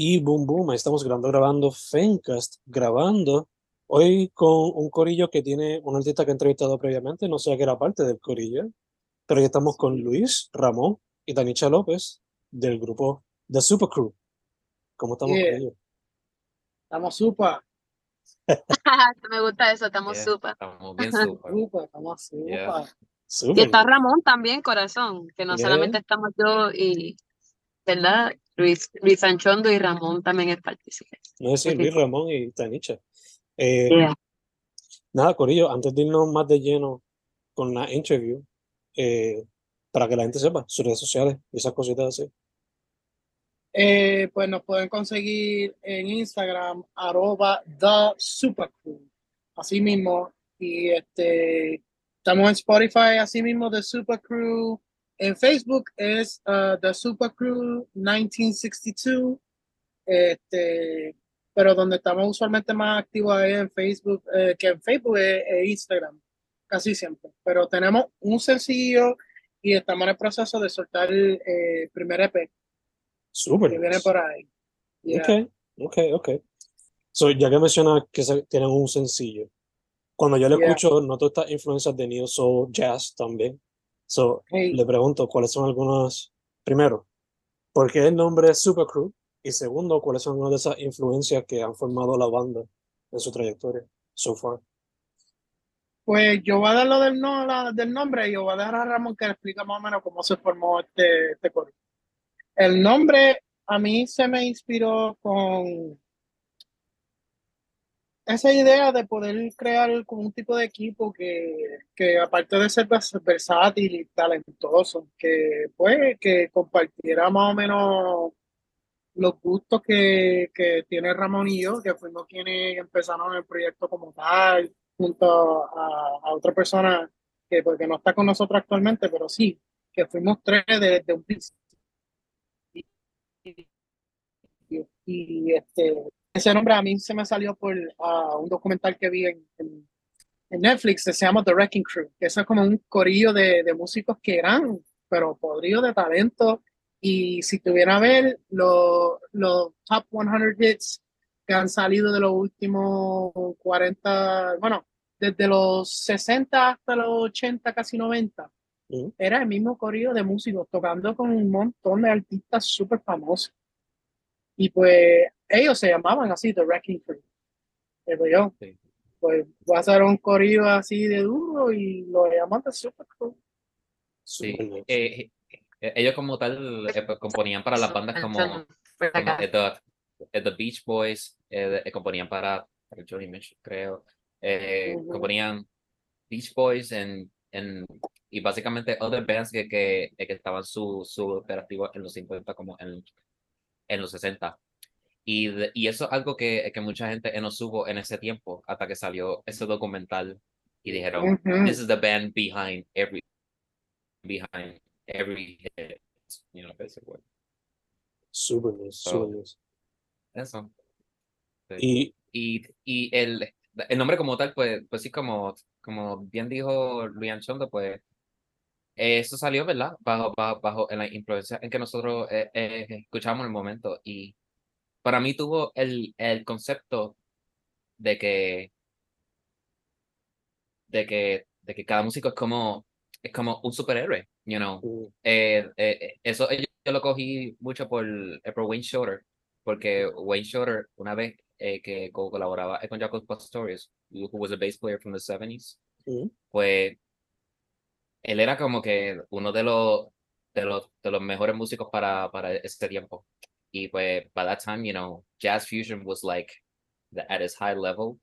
Y boom, boom, ahí estamos grabando, grabando Fencast, grabando hoy con un corillo que tiene un artista que he entrevistado previamente, no sé que era parte del corillo, pero hoy estamos con Luis, Ramón y Tanicha López del grupo The Super Crew. ¿Cómo estamos Yeah. con ellos? Estamos super, Me gusta eso, estamos Yeah, súper. Estamos bien súper. super, estamos super. Yeah. Y Súper. está Ramón también, corazón, que no solamente estamos yo y, ¿verdad? Luis, Luis Anchondo y Ramón también es partícipe. No es decir. Luis, Ramón y Tanicha. Eh, Yeah. Nada, Corillo, antes de irnos más de lleno con la interview, eh, para que la gente sepa sus redes sociales y esas cositas así. Eh, pues nos pueden conseguir en Instagram, arroba The Super Crew. Así mismo. Y este, estamos en Spotify, así mismo, The Super Crew. En Facebook es uh, The Super Crew 1962. Este, pero donde estamos usualmente más activos es en Facebook, eh, que en Facebook es, es Instagram, casi siempre. Pero tenemos un sencillo y estamos en el proceso de soltar el eh, primer EP Súper. que viene por ahí. Yeah. Ok, ok, ok. So, ya que mencionas que tienen un sencillo, cuando yo le Yeah. escucho, noto estas influencias de Neo Soul, Jazz también. So, Hey. le pregunto cuáles son algunas, primero, ¿por qué el nombre es Super Crew? Y segundo, ¿cuáles son algunas de esas influencias que han formado la banda en su trayectoria so far? Pues yo voy a dar lo del, no, la- del nombre y yo voy a dejar a Ramón que le explique más o menos cómo se formó este, este coro. El nombre a mí se me inspiró con esa idea de poder crear como un tipo de equipo que, que aparte de ser vers- versátil y talentoso, que pues que compartiera más o menos los gustos que, que tiene Ramón y yo, que fuimos quienes empezaron el proyecto como tal, junto a, a otra persona que porque no está con nosotros actualmente, pero sí, que fuimos tres desde un principio. Y, este, ese nombre a mí se me salió por ah, un documental que vi en, en, en Netflix que se llama The Wrecking Crew, que eso es como un corillo de, de músicos que eran, pero podridos de talento. Y si tuviera a ver los, los top 100 hits que han salido de los últimos 40, bueno, desde los 60 hasta los 80, casi 90, Ujú. era el mismo corrido de músicos tocando con un montón de artistas súper famosos. Y pues ellos se llamaban así, The Wrecking Crew. Y pues yo, Sí. pues voy a hacer un corrido así de duro y lo llaman The Super Crew. Sí. Nice. Eh, eh, ellos como tal eh, pues, componían para las bandas como, eh, the, eh, the Beach Boys, eh, eh, componían para, Johnny Mitchell, creo. Eh, componían Beach Boys en, en, y básicamente other bands que, que, eh, que estaban su, su operativo en los 50 como en, en los 60. Y, de- y eso es algo que, que mucha gente eh, no supo en ese tiempo, hasta que salió ese documental y dijeron, Ujú. this is the band behind every, behind every hit. You know, basically. Súper So-. Eso. Sí. Y Y, y el, el nombre como tal, pues, pues sí, como, como bien dijo Luis Anchondo, pues eso salió, ¿verdad? Bajo, bajo, bajo en la influencia en que nosotros eh, eh, escuchamos el momento. Y para mí tuvo el, el concepto de que, de que, de que cada músico es como, es como un superhéroe, you know. mm, Eh, eh, eh, eso yo, yo lo cogí mucho por, eh, por Wayne Shorter, porque Wayne Shorter, una vez eh, que co- colaboraba con Jacob Pastorius, who was a bass player from the 70s, mm, pues él era como que uno de los, de los, de los mejores músicos para, para ese tiempo. Y pues, by that time, you know, jazz fusion was like the, at its high level.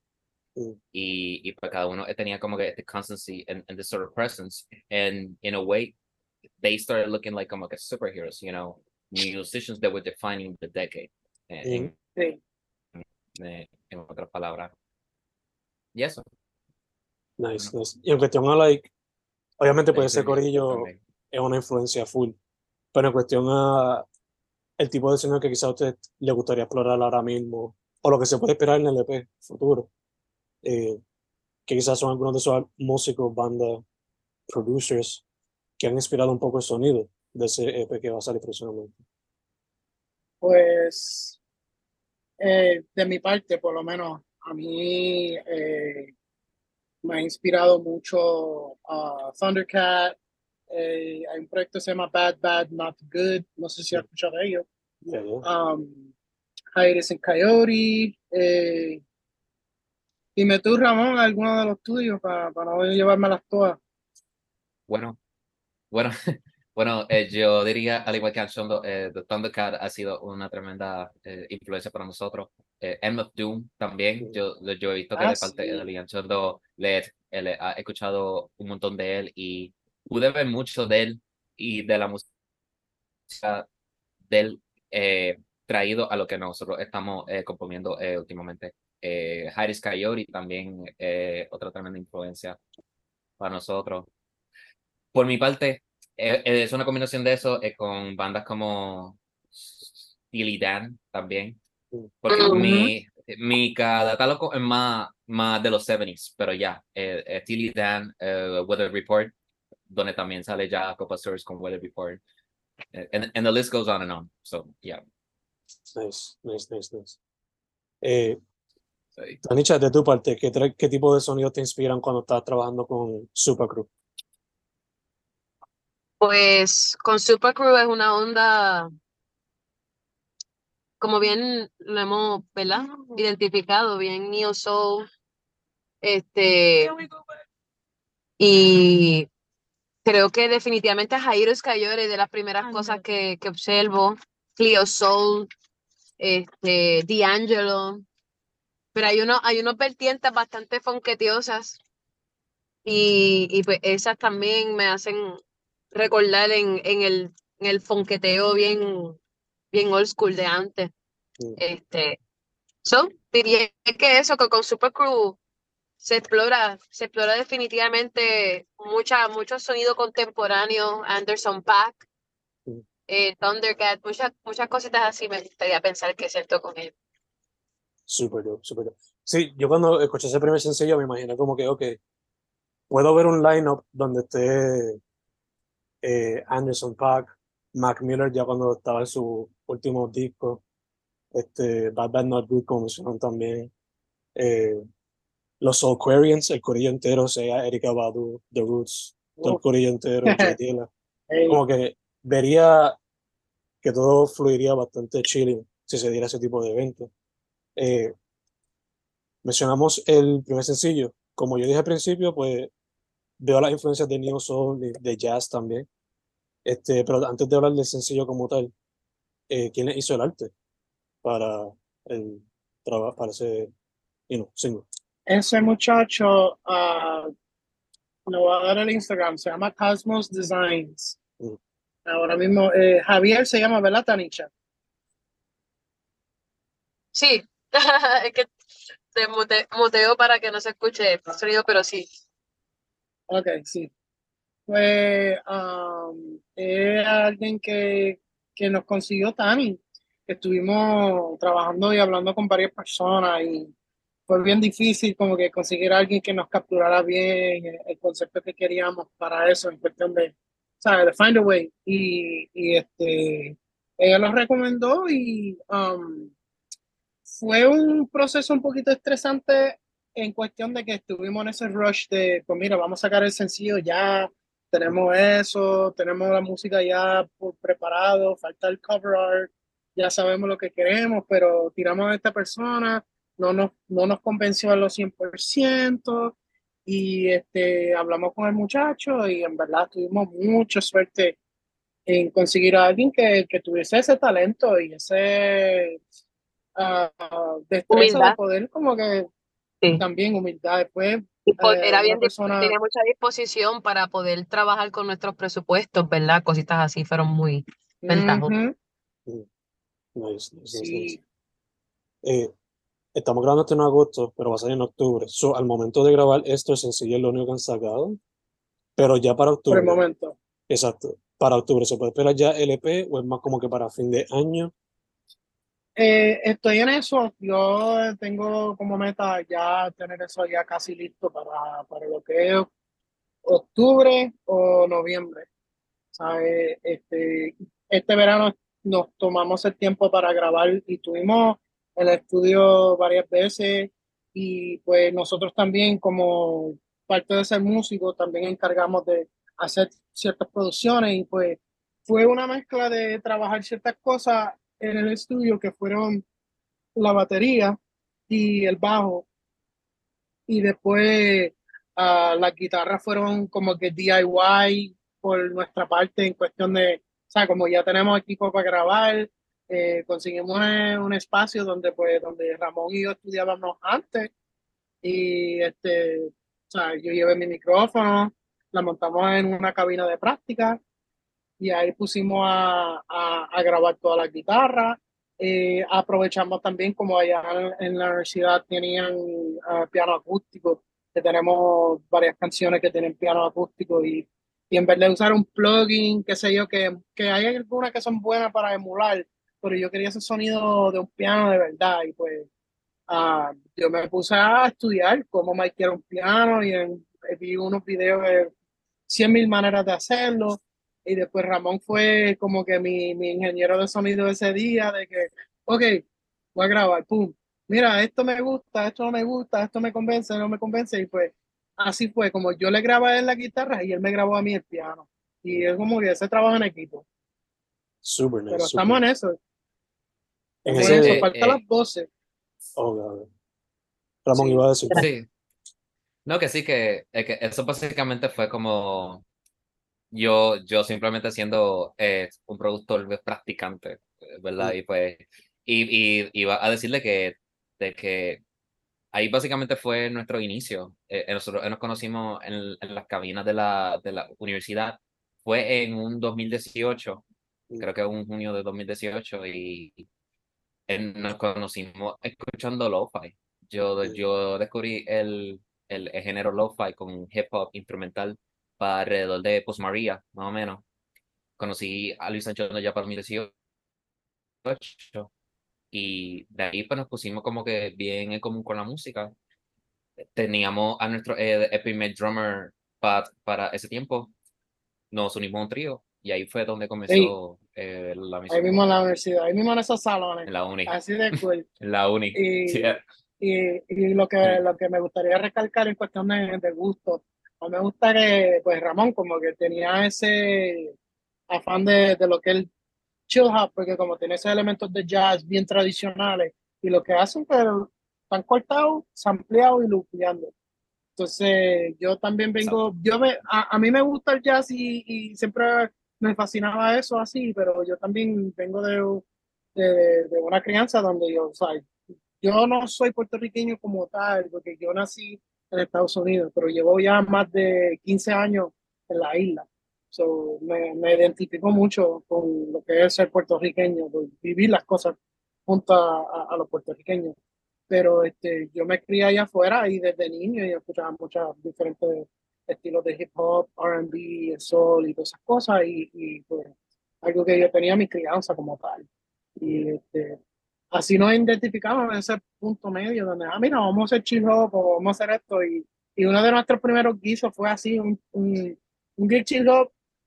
mm. Y, y pues cada uno tenía como que the constancy and, and this sort of presence. And in a way, they started looking like como que superheroes, you know, musicians that were defining the decade. En, Sí. en, en otras palabras. Y eso. Nice, Bueno. nice. Y en cuestión a, like, obviamente puede ser corillo también. es una influencia full, pero en cuestión a el tipo de sonido que quizá a usted le gustaría explorar ahora mismo, o lo que se puede esperar en el EP futuro, eh, que quizás son algunos de esos músicos, bandas, producers, que han inspirado un poco el sonido de ese EP que va a salir próximamente. Pues eh, de mi parte, por lo menos, a mí eh, me ha inspirado mucho a Thundercat. eh, hay un proyecto que se llama Bad Bad Not Good. No sé si has escuchado de ellos. Um, and Coyote. Eh, dime tú, Ramón, alguno de los tuyos para, para no llevármelas todas. Bueno, bueno, bueno, eh, yo diría, al igual que Anchondo, eh, The Thundercat ha sido una tremenda eh, influencia para nosotros. Eh, End of Doom también, yo, yo he visto que Ah, de parte sí. de Lee Anchondo le, eh, le ha escuchado un montón de él y pude ver mucho de él y de la música de él eh, traído a lo que nosotros estamos eh, componiendo eh, últimamente. Eh, Harris Coyote también eh, otra tremenda influencia para nosotros. Por mi parte, eh, eh, es una combinación de eso eh, con bandas como Steely Dan también, porque Ujú. mi, mi catálogo es más, más de los 70s, pero ya, eh, eh, Steely Dan, eh, Weather Report, donde también sale ya Copa Stores con Weather Report, eh, and, and the list goes on and on, so yeah. Nice, nice, nice, nice. Eh, Sí. Tanisha, de tu parte, ¿qué, ¿qué tipo de sonidos te inspiran cuando estás trabajando con Supercrew? Pues con Supercrew es una onda, como bien lo hemos, ¿verdad? Identificado, bien neo soul, este, y creo que definitivamente Jairus Coyote de las primeras cosas que, que observo, Cleo Soul, este, D'Angelo, pero hay unos, hay unos vertientes bastante fonquetiosas y, y pues esas también me hacen recordar en, en el, en el fonqueteo bien, bien old school de antes. Mm. Este, so, diría que eso, que con Supercrew se explora, se explora definitivamente mucha, mucho sonido contemporáneo, Anderson Paak, Mm. eh, Thundercat, muchas, muchas cositas así me gustaría pensar que es cierto con él. Super super dope. Sí, yo cuando escuché ese primer sencillo me imaginé como que, ok, puedo ver un lineup donde esté eh, Anderson Paak, Mac Miller ya cuando estaba en su último disco, este, Bad Bad Not Good, como mencionaron también, eh, los Soulquarians, el corillo entero, sea Erika Badu, The Roots, todo el corillo entero. Hey, como que vería que todo fluiría bastante chilling si se diera ese tipo de evento. Eh, mencionamos el primer sencillo. Como yo dije al principio, pues veo las influencias de Neo Soul, de, de jazz también. Este, pero antes de hablar del sencillo como tal, eh, ¿quién le hizo el arte para el trabajo, para ese you know, single? Ese muchacho, ah, le voy a dar el Instagram, se llama Cosmos Designs. Mm. Ahora mismo, eh, Javier se llama, ¿verdad, Tanisha? Sí, es que te mute- muteo para que no se escuche el sonido, pero sí. Ok, sí. Pues um, es alguien que, que nos consiguió Tani. Estuvimos trabajando y hablando con varias personas y fue bien difícil como que conseguir a alguien que nos capturara bien el, concepto que queríamos para eso en cuestión de, ¿sabes? De find a way. Y, y este, ella lo recomendó y um, fue un proceso un poquito estresante en cuestión de que estuvimos en ese rush de, pues mira, vamos a sacar el sencillo ya, tenemos eso, tenemos la música ya por preparado, falta el cover art, ya sabemos lo que queremos, pero tiramos a esta persona, no nos, no nos convenció a los 100%, y este, hablamos con el muchacho y en verdad tuvimos mucha suerte en conseguir a alguien que, que tuviese ese talento y ese ah, destreza de poder como que Sí. también humildad. Después, eh, era bien, persona- tenía mucha disposición para poder trabajar con nuestros presupuestos, ¿verdad? Cositas así fueron muy ventajosas. Nice, nice, nice. Eh, estamos grabando esto en agosto, pero va a salir en octubre. So, al momento de grabar esto, el sencillo es lo único que han sacado. Pero ya para por octubre, el momento. exacto, para octubre, ¿se puede esperar ya LP o es más como que para fin de año? Eh, estoy en eso. Yo tengo como meta ya tener eso ya casi listo para, para lo que es octubre o noviembre. ¿Sabe? Este, este verano nos tomamos el tiempo para grabar y tuvimos el estudio varias veces y pues nosotros también como parte de ser músico también encargamos de hacer ciertas producciones y pues fue una mezcla de trabajar ciertas cosas en el estudio que fueron la batería y el bajo. Y después uh, las guitarras fueron como que DIY por nuestra parte en cuestión de, o sea, como ya tenemos equipo para grabar, eh, conseguimos un, espacio donde pues donde Ramón y yo estudiábamos antes. Y este, o sea, yo llevé mi micrófono, la montamos en una cabina de práctica y ahí pusimos a, a, grabar todas las guitarras. Eh, aprovechamos también como allá en, la universidad tenían uh, piano acústico, que tenemos varias canciones que tienen piano acústico y, y en vez de usar un plugin, qué sé yo, que, que hay algunas que son buenas para emular, pero yo quería ese sonido de un piano de verdad y pues uh, yo me puse a estudiar cómo maquillar un piano y vi unos videos de 100 mil maneras de hacerlo y después Ramón fue como que mi, mi ingeniero de sonido ese día, de que, ok, voy a grabar, pum, mira, esto me gusta, esto no me gusta, esto me convence, no me convence, y pues así fue, como yo le grabé a él la guitarra y él me grabó a mí el piano. Y es como que ese trabajo en equipo. Super nice. Pero estamos en eso. En ese, eso, falta eh, las 12. oh, God. Ramón Sí. iba a decir. Sí. No, que sí, que, eh, que eso básicamente fue como yo, yo simplemente siendo eh, un productor pues, practicante, eh, ¿verdad? Y pues, y, y iba a decirle que, de que ahí básicamente fue nuestro inicio. Eh, eh, nosotros eh, nos conocimos en, en las cabinas de la, de la universidad. Fue en un 2018, Mm. creo que un junio de 2018, y eh, nos conocimos escuchando lo-fi. Yo, yo descubrí el, el, el género lo-fi con hip hop instrumental para alrededor de Post María, más o menos. Conocí a Luis Anchondo ya para 2018 y de ahí pues nos pusimos como que bien en común con la música. Teníamos a nuestro eh, el primer drummer pa- para ese tiempo, nos unimos a un trío y ahí fue donde comenzó eh, la Ahí misión mismo en la universidad, ahí mismo en esos salones. en la uni. Así de cool. En la uni. Y, Sí, y, y lo, que, Sí. lo que me gustaría recalcar en cuestión de, de gusto, a mí me gusta que, pues Ramón, como que tenía ese afán de, de lo que él chill hop, porque como tiene esos elementos de jazz bien tradicionales, y lo que hacen que están cortados, sampleados y lupeando. Entonces, yo también vengo, yo me, a, a mí me gusta el jazz y, y siempre me fascinaba eso así, pero yo también vengo de, de, de una crianza donde yo, o sea, yo no soy puertorriqueño como tal, porque yo nací en Estados Unidos, pero llevo ya más de 15 años en la isla. So, me, me identifico mucho con lo que es ser puertorriqueño, vivir las cosas junto a, los puertorriqueños. Pero este, yo me crié allá afuera y desde niño y escuchaba muchos diferentes estilos de hip hop, RB, el soul y todas esas cosas. Y, y pues, algo que yo tenía mi crianza como tal. Y este, así nos identificamos en ese punto medio donde, ah, mira, vamos a hacer chill hop o vamos a hacer esto. Y, y uno de nuestros primeros guisos fue así, un, un, un gig.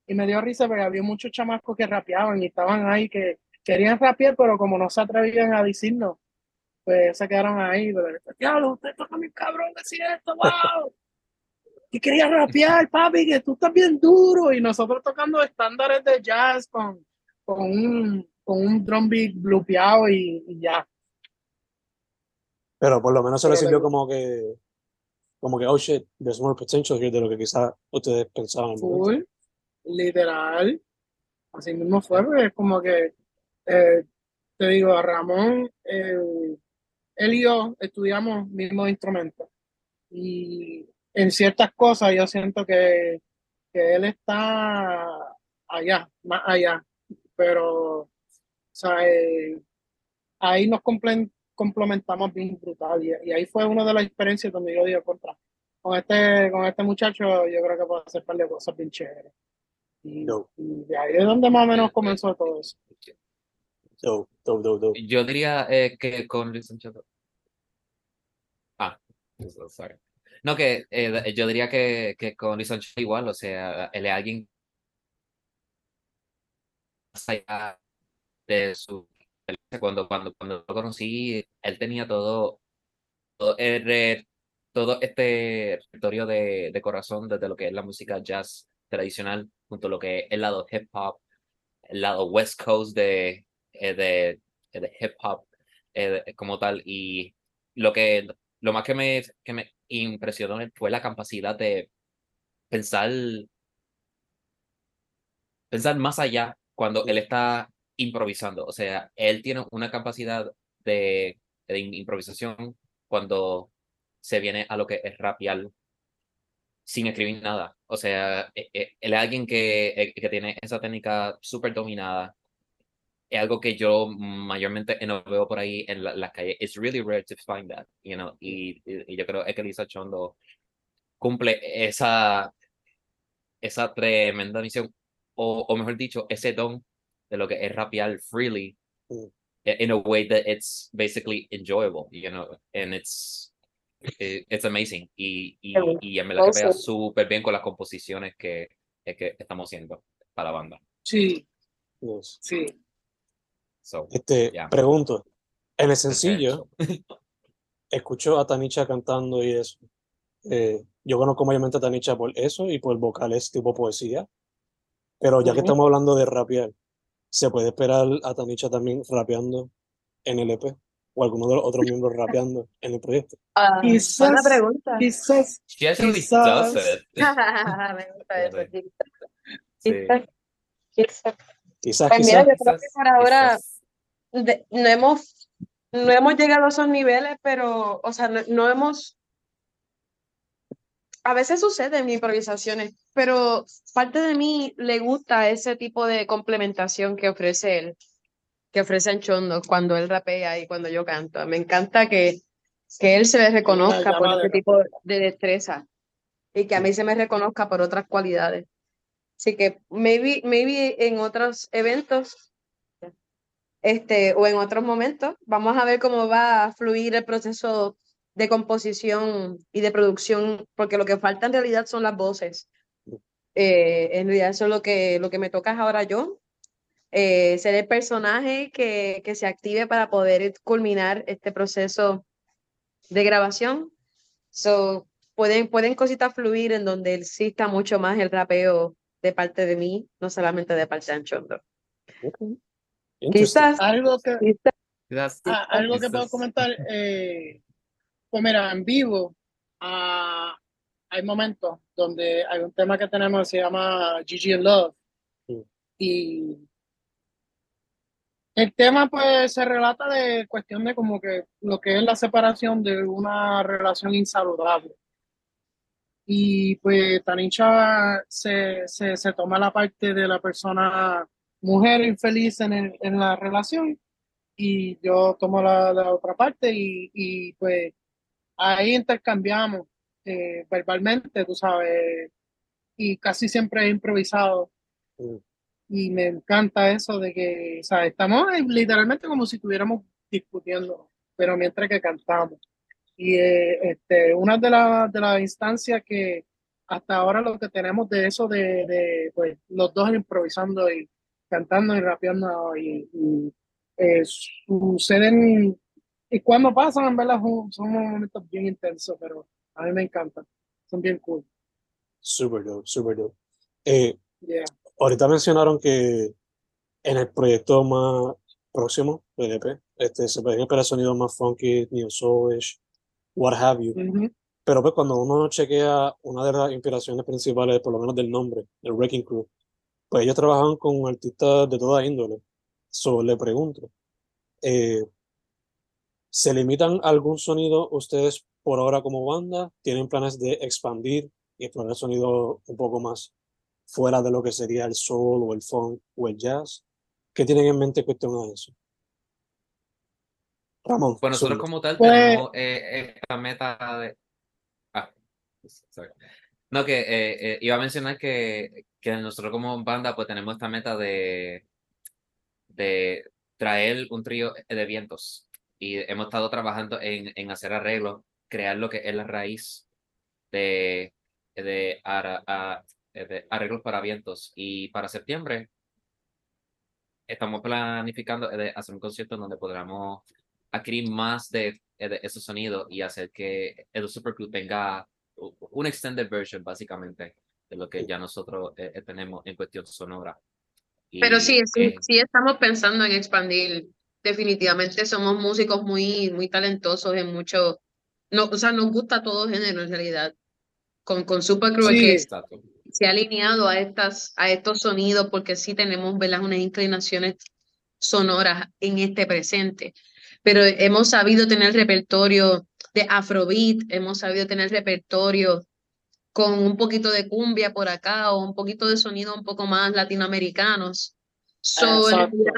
Y me dio risa porque había muchos chamacos que rapeaban y estaban ahí que querían rapear, pero como no se atrevían a decirnos, pues se quedaron ahí. Pero, diablo, usted toca mi cabrón, decir esto, wow. Y quería rapear, papi, que tú estás bien duro. Y nosotros tocando estándares de jazz con, con un, con un drum beat blupeado y, y ya. Pero por lo menos se le sirvió como que, como que, oh shit, there's more potential here de lo que quizás ustedes pensaban. Full, literal. Así mismo fue, porque es como que, eh, te digo, a Ramón, eh, él y yo estudiamos mismos instrumentos. Y en ciertas cosas yo siento que, que él está allá, más allá. Pero, sea, eh, ahí nos comple- complementamos bien brutal. Y, y ahí fue una de las experiencias donde yo digo, contra, con este, con este muchacho yo creo que puedo hacer un par de cosas bien chéveres. Y, de ahí es donde más o menos comenzó todo eso. Dope, dope. Yo diría eh, que con Luis Anchondo. Ah, so sorry. No, que eh, yo diría que, que con Luis Anchondo igual, o sea, él es alguien más allá de su cuando, cuando, cuando lo conocí, él tenía todo, todo, el- todo este repertorio de, de corazón desde lo que es la música jazz tradicional, junto a lo que es el lado hip hop, el lado west coast de, eh, de, de hip hop eh, como tal. Y lo que lo más que me, que me impresionó fue la capacidad de pensar, pensar más allá cuando él está improvisando. O sea, él tiene una capacidad de, de improvisación cuando se viene a lo que es rapear sin escribir nada. O sea, e- e- él es alguien que, eh, que tiene esa técnica súper dominada. Es algo que yo mayormente no veo por ahí en la- las calles. It's really rare to find that, you know. Y, y, y yo creo que Elisa Chondo cumple esa, esa tremenda misión, o, o mejor dicho, ese don de lo que es rapear freely Mm. in a way that it's basically enjoyable, you know, and it's it- it's amazing. Y, y, y en verdad que pega súper bien con las composiciones que, que, que estamos haciendo para la banda. Sí, Yes. sí. So, Este, Ya. pregunto, en el sencillo, escucho a Tanicha cantando y eso. Eh, yo conozco mayormente a Tanicha por eso y por vocales tipo poesía. Pero ya que Ujú. estamos hablando de rapear, ¿se puede esperar a Tanicha también rapeando en el EP? ¿O alguno de los otros miembros rapeando en el proyecto? Buena Quizás- pregunta. Quizás, she actually Quizás-. Quizás, Pues mira, yo creo que por ahora de- no hemos, no hemos llegado a esos niveles, pero, o sea, no, no hemos. A veces suceden improvisaciones, pero parte de mí le gusta ese tipo de complementación que ofrece él, que ofrece Anchondo cuando él rapea y cuando yo canto. Me encanta que, que él se reconozca por de tipo de destreza y que a mí se me reconozca por otras cualidades. Así que maybe, maybe en otros eventos este, o en otros momentos. Vamos a ver cómo va a fluir el proceso de composición y de producción, porque lo que falta en realidad son las voces. Eh, en realidad eso es lo que, lo que me toca ahora yo, eh, ser el personaje que, que se active para poder culminar este proceso de grabación. So, pueden, pueden cositas fluir en donde exista mucho más el rapeo de parte de mí, no solamente de parte de Anchondo. Interesting. Quizás, algo que, quizás ah, algo que puedo comentar, eh, pues mira, en vivo ah, hay momentos donde hay un tema que tenemos que se llama Gigi in Love. Sí. Y el tema pues se relata de cuestión de como que lo que es la separación de una relación insaludable. Y pues Tanisha se, se, se toma la parte de la persona mujer infeliz en, el- en la relación y yo tomo la, la otra parte y, y pues ahí intercambiamos eh, verbalmente, tú sabes, y casi siempre es improvisado. Mm. Y me encanta eso de que, sea, estamos literalmente como si estuviéramos discutiendo, pero mientras que cantamos. Y eh, este, una de, las de las instancias que hasta ahora lo que tenemos de eso de, de pues, los dos improvisando y cantando y rapeando y, y, eh, suceden y cuando pasan en verdad son, momentos bien intensos pero a mí me encantan son bien cool Super dope, super dope. Eh, yeah. ahorita mencionaron que en el proyecto más próximo, EP, este, se pueden esperar sonidos más funky, neo soulish, what have you. Pero pues cuando uno chequea una de las inspiraciones principales, por lo menos del nombre, el Wrecking Crew, pues ellos trabajan con artistas de toda índole. So, le pregunto, eh, ¿se limitan a algún sonido ustedes por ahora como banda? ¿Tienen planes de expandir y explorar sonidos un poco más fuera de lo que sería el soul o el funk o el jazz? ¿Qué tienen en mente en cuestión a eso? Ramón, Pues nosotros como tal Pues- tenemos eh, esta meta de... Ah, sorry. No, que eh, eh, iba a mencionar que, que nosotros como banda pues tenemos esta meta de, de traer un trío de vientos y hemos estado trabajando en, en hacer arreglos, crear lo que es la raíz de, de, ara- a- de arreglos para vientos y para septiembre estamos planificando de hacer un concierto donde podamos adquirir más de, de esos sonidos y hacer que el Supergroup tenga un extended version, básicamente, de lo que ya nosotros eh, eh, tenemos en cuestión sonora. Pero sí, sí, sí estamos pensando en expandir. Definitivamente somos músicos muy, muy talentosos en mucho, no, o sea, nos gusta todo género en realidad. Con, con Supergroup que se ha alineado a, estas, a estos sonidos porque sí tenemos ¿verdad? unas inclinaciones sonoras en este presente. Pero hemos sabido tener repertorio de Afrobeat, hemos sabido tener repertorio con un poquito de cumbia por acá o un poquito de sonido un poco más latinoamericanos. So, en, realidad,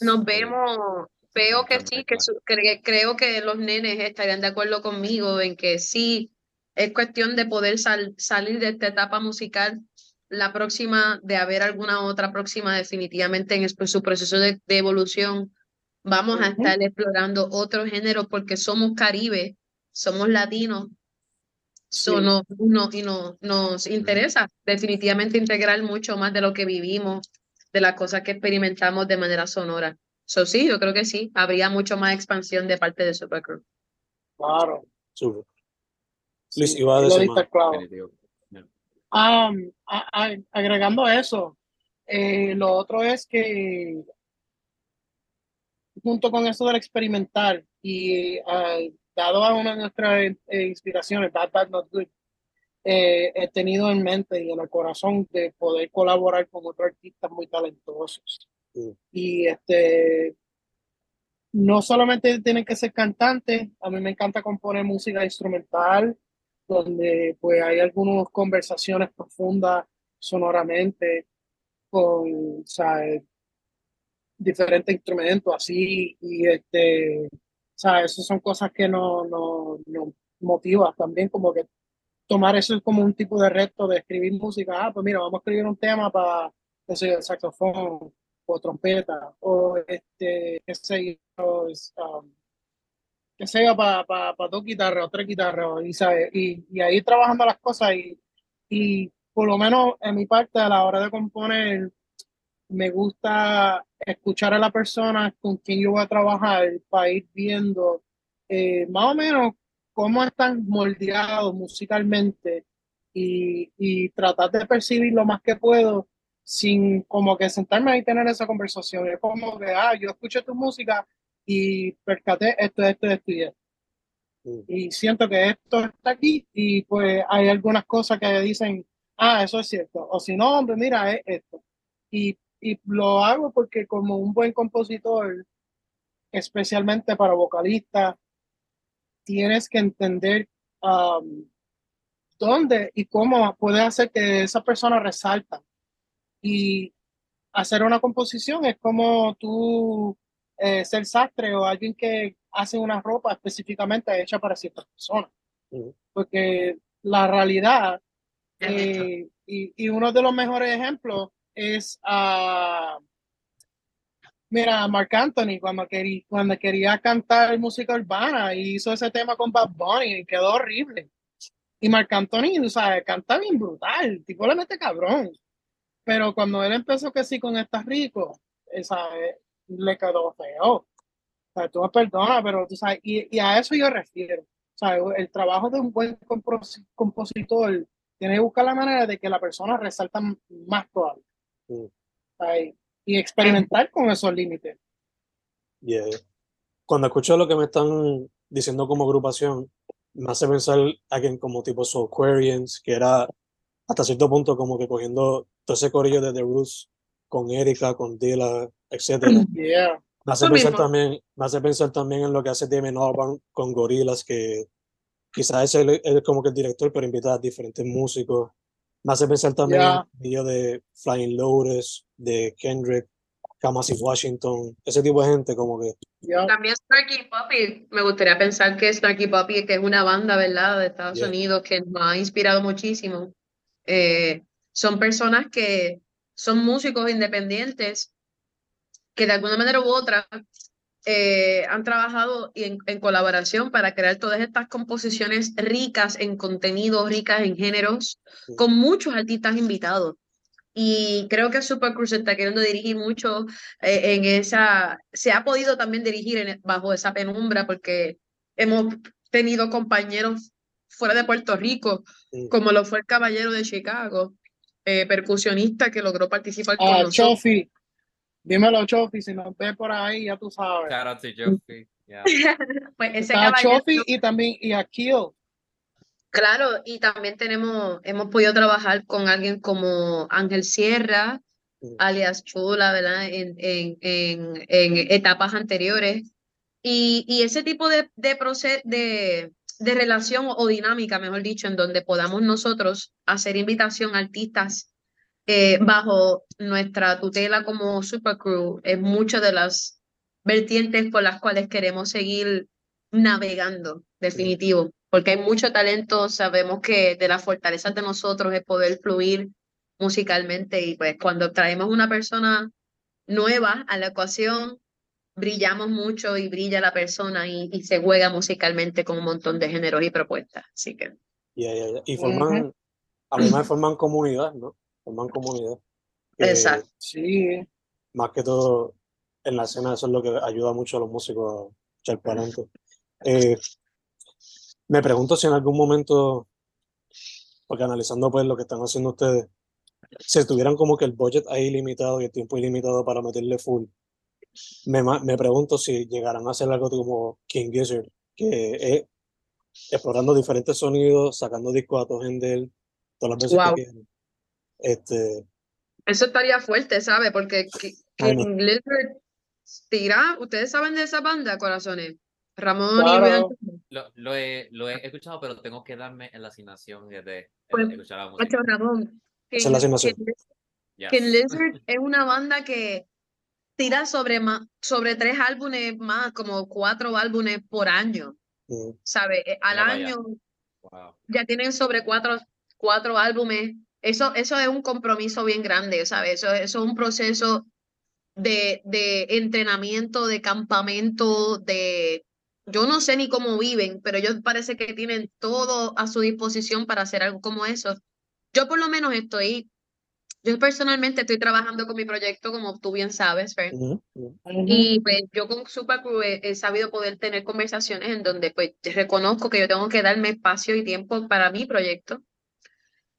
nos vemos, veo que sí, que creo que los nenes estarían de acuerdo conmigo en que sí, es cuestión de poder salir de esta etapa musical. La próxima, de haber alguna otra próxima, definitivamente en su proceso de, evolución, vamos a estar explorando otros géneros porque somos caribe, somos latinos, So, no, no, y no, nos interesa definitivamente integrar mucho más de lo que vivimos, de las cosas que experimentamos de manera sonora. So, sí, yo creo que sí, habría mucho más expansión de parte de Supercrew. Claro. Super. Luis, iba a decir um, agregando eso, eh, lo otro es que junto con eso del experimentar y uh, dado a una de nuestras eh, inspiraciones, Bad Bad Not Good, eh, he tenido en mente y en el corazón de poder colaborar con otros artistas muy talentosos. Y este, no solamente tienen que ser cantantes, a mí me encanta componer música instrumental, donde pues hay algunas conversaciones profundas sonoramente con sea, diferentes instrumentos así y este sea, esas son cosas que nos no, no motiva también como que tomar eso como un tipo de reto de escribir música. Ah, pues mira, vamos a escribir un tema para, qué sé saxofón o trompeta o este, qué sé yo, um, qué sé yo, para, para dos guitarras o tres guitarras y, ¿sabes? y, y ahí trabajando las cosas y, y por lo menos en mi parte a la hora de componer me gusta escuchar a la persona con quien yo voy a trabajar para ir viendo eh, más o menos cómo están moldeados musicalmente y, y, tratar de percibir lo más que puedo sin como que sentarme y tener esa conversación. Es como que, ah, yo escucho tu música y percaté esto, esto, esto y esto. Y siento que esto está aquí y pues hay algunas cosas que dicen, ah, eso es cierto. O si no, hombre, mira, es esto. Y y lo hago porque como un buen compositor, especialmente para vocalistas, tienes que entender um, dónde y cómo puede hacer que esa persona resalta. Y hacer una composición es como tú eh, ser sastre o alguien que hace una ropa específicamente hecha para ciertas personas. Porque la realidad, eh, y, y, uno de los mejores ejemplos es a. Mira, Mark Anthony, cuando quería, cuando quería cantar música urbana, hizo ese tema con Bad Bunny y quedó horrible. Y Mark Anthony, o sea, canta bien brutal, tipo le mete cabrón. Pero cuando él empezó que sí con Estás Rico, esa, le quedó feo. O sea, tú me perdonas, pero tú sabes, y, y, a eso yo refiero. O sea, el trabajo de un buen compositor tiene que buscar la manera de que la persona resalta más todavía y experimentar con esos límites. Cuando escucho lo que me están diciendo como agrupación, me hace pensar a alguien como tipo Soulquarians, que era hasta cierto punto como que cogiendo todo ese corillo de The Roots con Erika, con Dila, etc. Me, hace pensar también, me hace pensar también en lo que hace Damon Albarn con Gorillaz, que quizás es, es como que el director, pero invita a diferentes músicos. Me hace pensar también en de Flying Lotus, de Kendrick, Kamasi Washington, ese tipo de gente como que... También Snarky Puppy, me gustaría pensar que Snarky Puppy, que es una banda, ¿verdad?, de Estados Unidos que nos ha inspirado muchísimo. Eh, son personas que son músicos independientes que de alguna manera u otra eh, han trabajado en, en, colaboración para crear todas estas composiciones ricas en contenidos, ricas en géneros, con muchos artistas invitados. y creo que Supercruz se está queriendo dirigir mucho eh, en esa, se ha podido también dirigir en, bajo esa penumbra porque hemos tenido compañeros fuera de Puerto Rico, Sí. como lo fue el caballero de Chicago, eh, percusionista que logró participar con Ah, nosotros. Chofi, dímelo, Chofi, si nos ve por ahí, ya tú sabes. Shout out to Joffrey. Yeah. Pues ese Está caballero, Chofi y también y Akil. claro, y también tenemos, hemos podido trabajar con alguien como Ángel Sierra, Sí. alias Chula, ¿verdad? En, en, en, en etapas anteriores. Y, y ese tipo de, de, proce- de, de relación o dinámica, mejor dicho, en donde podamos nosotros hacer invitación a artistas eh, bajo nuestra tutela como Supercrew, es muchas de las vertientes por las cuales queremos seguir navegando, definitivo, porque hay mucho talento, sabemos que de las fortalezas de nosotros es poder fluir musicalmente y pues cuando traemos una persona nueva a la ecuación, brillamos mucho y brilla la persona y, y se juega musicalmente con un montón de géneros y propuestas. Así que. Y forman, a mí me forman comunidad, ¿no? Forman comunidad. Que Exacto. Sí, Más que todo en la escena, eso es lo que ayuda mucho a los músicos a echar para adelante. Eh, me pregunto si en algún momento, porque analizando pues lo que están haciendo ustedes, si tuvieran como que el budget ahí limitado y el tiempo ilimitado para meterle full, me, me pregunto si llegarán a hacer algo como King Gizzard, que es explorando diferentes sonidos, sacando discos a todo él todas las veces Wow. que quieran. Este, Eso estaría fuerte, ¿sabe? Porque. King Lizard tira, ¿ustedes saben de esa banda, corazones? Ramón y Claro. Luis Lo, lo, he, lo he escuchado, pero tengo que darme en la asignación de, de Pues, escuchar la música. Ramón. Esa es la King- asignación. King Yes. King Lizard es una banda que tira sobre, ma- sobre tres álbumes más, como cuatro álbumes por año, mm, ¿sabe? Eh, Al año Wow. ya tienen sobre cuatro, cuatro álbumes. Eso, eso es un compromiso bien grande, ¿sabes? Eso, eso es un proceso de, de entrenamiento, de campamento, de... Yo no sé ni cómo viven, pero ellos parece que tienen todo a su disposición para hacer algo como eso. Yo por lo menos estoy, yo personalmente estoy trabajando con mi proyecto, como tú bien sabes, Fer. Ujú. Y pues yo con Supercrew he, he sabido poder tener conversaciones en donde pues reconozco que yo tengo que darme espacio y tiempo para mi proyecto.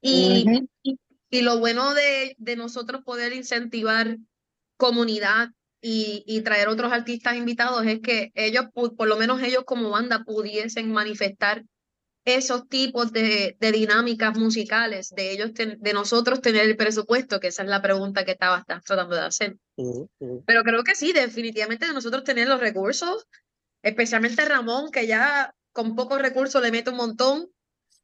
Y, y, y lo bueno de, de nosotros poder incentivar comunidad y, y traer otros artistas invitados es que ellos, por lo menos ellos como banda, pudiesen manifestar esos tipos de, de dinámicas musicales, de ellos, ten- de nosotros tener el presupuesto, que esa es la pregunta que estaba estás tratando de hacer. Pero creo que sí, definitivamente de nosotros tener los recursos, especialmente Ramón, que ya con pocos recursos le mete un montón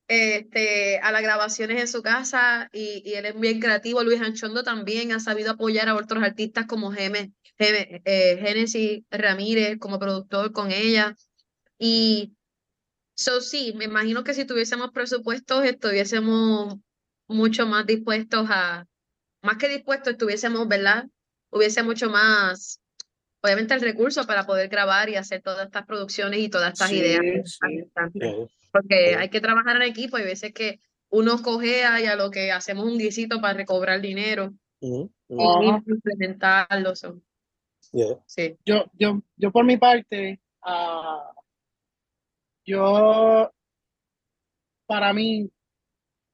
este, a las grabaciones en su casa y, y él es bien creativo. Luis Anchondo también ha sabido apoyar a otros artistas como Geme, Geme- eh, Génesis Ramírez como productor con ella. Y so, sí, me imagino que si tuviésemos presupuestos estuviésemos mucho más dispuestos a, más que dispuestos, estuviésemos, ¿verdad? Hubiese mucho más, obviamente, el recurso para poder grabar y hacer todas estas producciones y todas estas Sí, ideas. tan sí. Porque hay que trabajar en equipo y veces que uno cogea y a lo que hacemos un guisito para recobrar dinero Ujú, y ujú. Ajá. implementarlo. sí. Yo, yo, yo por mi parte, ah, yo, para mí,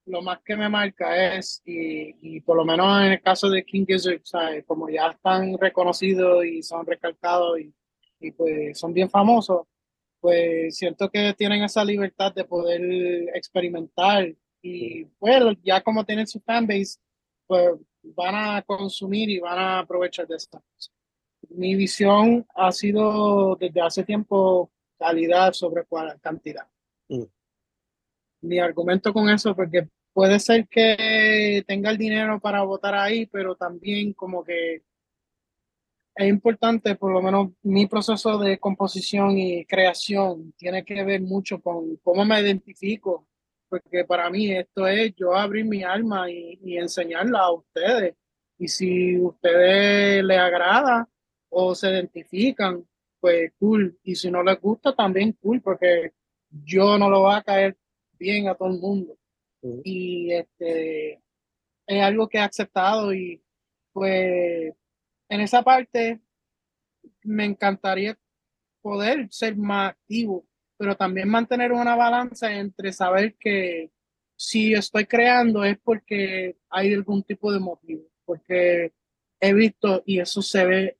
lo más que me marca es, y, y por lo menos en el caso de King Gizzard, ¿sabes? como ya están reconocidos y son recalcados y, y pues son bien famosos, pues siento que tienen esa libertad de poder experimentar y bueno, ya como tienen su fanbase, pues van a consumir y van a aprovechar de cosas. Mi visión ha sido desde hace tiempo calidad sobre cantidad. Mm. Mi argumento con eso, porque puede ser que tenga el dinero para votar ahí, pero también como que es importante, por lo menos mi proceso de composición y creación tiene que ver mucho con cómo me identifico, porque para mí esto es yo abrir mi alma y, y enseñarla a ustedes. Y si a ustedes les agrada o se identifican, pues cool. Y si no les gusta, también cool, porque yo no lo va a caer bien a todo el mundo. Y este, es algo que he aceptado y pues en esa parte me encantaría poder ser más activo, pero también mantener una balanza entre saber que si estoy creando es porque hay algún tipo de motivo, porque he visto y eso se ve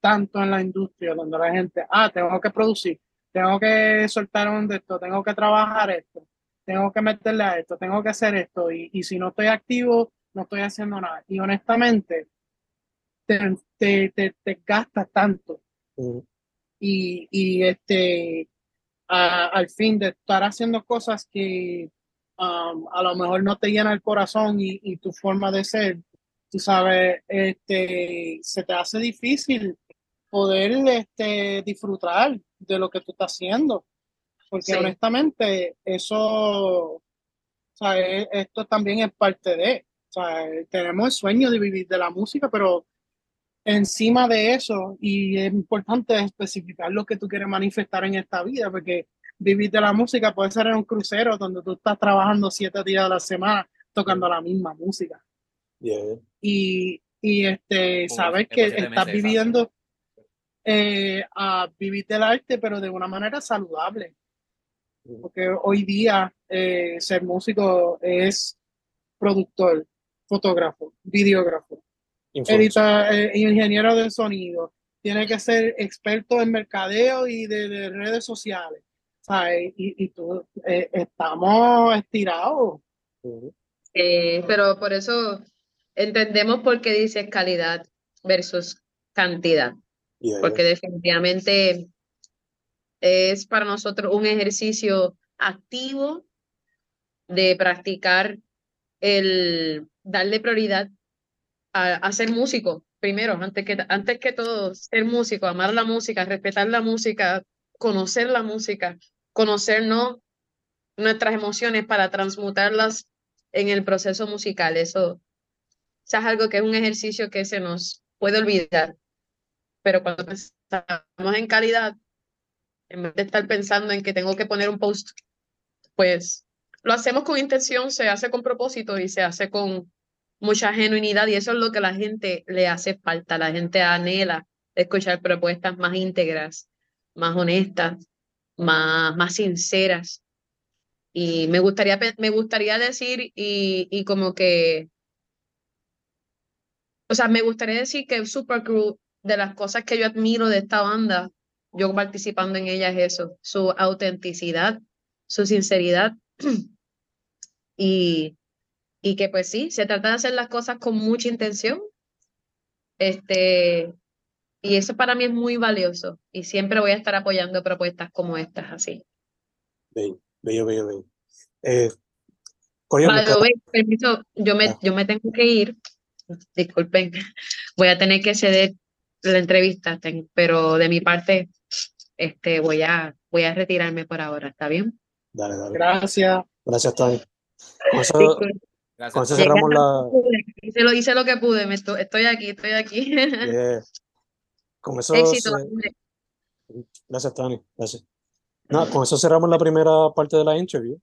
tanto en la industria donde la gente, ah, tengo que producir, tengo que soltar un de esto, tengo que trabajar esto, tengo que meterle a esto, tengo que hacer esto y, y si no estoy activo, no estoy haciendo nada. Y honestamente, te, te, te, te gastas tanto. Y, y este, al fin de estar haciendo cosas que um, a lo mejor no te llena el corazón y, y, tu forma de ser, tú sabes, este, se te hace difícil poder este, disfrutar de lo que tú estás haciendo. Porque sí. honestamente, eso, e, esto también es parte de, o sea, tenemos el sueño de vivir de la música, pero encima de eso, y es importante especificar lo que tú quieres manifestar en esta vida, porque vivir de la música puede ser en un crucero donde tú estás trabajando siete días a la semana tocando la misma música. Yeah. Y, y este, sabes que estás viviendo eh, a vivir del arte, pero de una manera saludable. Porque hoy día eh, ser músico es productor, fotógrafo, videógrafo, edita, eh, ingeniero de sonido, tiene que ser experto en mercadeo y de, de redes sociales. ¿sabes? Y, y tú, eh, estamos estirados. Eh, pero por eso entendemos por qué dices calidad versus cantidad. Yeah, porque yeah. definitivamente es para nosotros un ejercicio activo de practicar el darle prioridad a, a, músico primero, antes que, antes que todo, ser músico, amar la música, respetar la música, conocer la música, conocernos nuestras emociones para transmutarlas en el proceso musical. Eso, eso es algo que es un ejercicio que se nos puede olvidar. Pero cuando pensamos en calidad, en vez de estar pensando en que tengo que poner un post, pues lo hacemos con intención, se hace con propósito y se hace con mucha genuinidad y eso es lo que la gente le hace falta. La gente anhela escuchar propuestas más íntegras, más honestas, más, más sinceras. Y me gustaría, me gustaría decir y, y como que, o sea, me gustaría decir que Supercrew, de las cosas que yo admiro de esta banda, yo participando en ella es eso, su autenticidad, su sinceridad y, y que pues sí, se trata de hacer las cosas con mucha intención. Este, y eso para mí es muy valioso y siempre voy a estar apoyando propuestas como estas, así. Bello, bello, bello. bello. Eh, vale, me... permiso, yo me, ah. yo me tengo que ir. Disculpen, voy a tener que ceder la entrevista, pero de mi parte este, voy, a, voy a retirarme por ahora, ¿está bien? Dale, dale. Gracias. Gracias, Tony. Eso, Gracias. con eso cerramos la... Hice lo, hice lo que pude, me estoy, estoy aquí, estoy aquí. Yeah. Con eso Éxito. se... Gracias, Tony. Gracias. No, con eso cerramos la primera parte de la interview.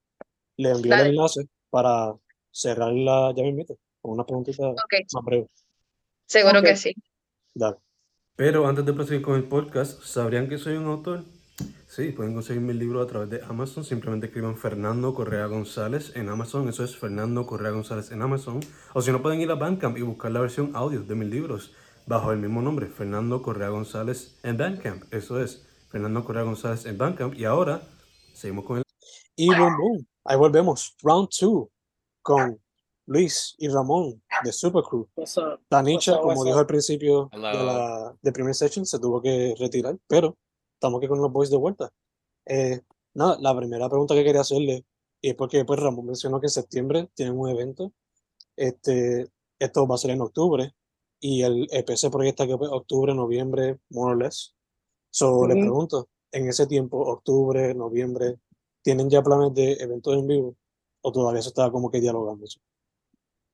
Le envío Dale. el enlace para cerrar la, ya me invito, con una preguntita Okay. más breve. Seguro que sí. Dale. Pero antes de proseguir con el podcast, ¿sabrían que soy un autor? Sí, pueden conseguir mi libro a través de Amazon. Simplemente escriban Fernando Correa González en Amazon. Eso es Fernando Correa González en Amazon. O si no, pueden ir a Bandcamp y buscar la versión audio de mis libros bajo el mismo nombre, Fernando Correa González en Bandcamp. Eso es Fernando Correa González en Bandcamp. Y ahora seguimos con el. Y boom, boom. Ahí volvemos. Round 2 con Luis y Ramón de Supercrew. Tanicha, como dijo al principio de la de primer session, se tuvo que retirar, pero estamos aquí con los boys de vuelta. Eh, nada, la primera pregunta que quería hacerle, y es porque pues Ramón mencionó que en septiembre tienen un evento. Este, esto va a ser en octubre, y el EP se proyecta que pues, octubre, noviembre, more or less. So, le Ujú. pregunto, en ese tiempo, octubre, noviembre, ¿tienen ya planes de eventos en vivo? ¿O todavía se está como que dialogando eso?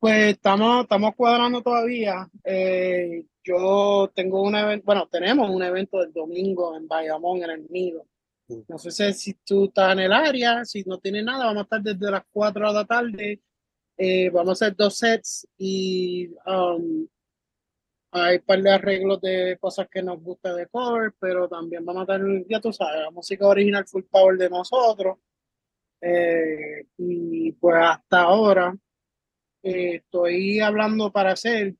Pues estamos, estamos cuadrando todavía. Eh, yo tengo un evento, bueno, tenemos un evento el domingo en Bayamón, en el Nido. Mm. No sé si tú estás en el área, si no tienes nada, vamos a estar desde las 4 de la tarde Eh, vamos a hacer dos sets y um, hay un par de arreglos de cosas que nos gusta de cover, pero también vamos a tener, ya tú sabes, la música original full power de nosotros. Eh, y pues hasta ahora eh, estoy hablando para hacer,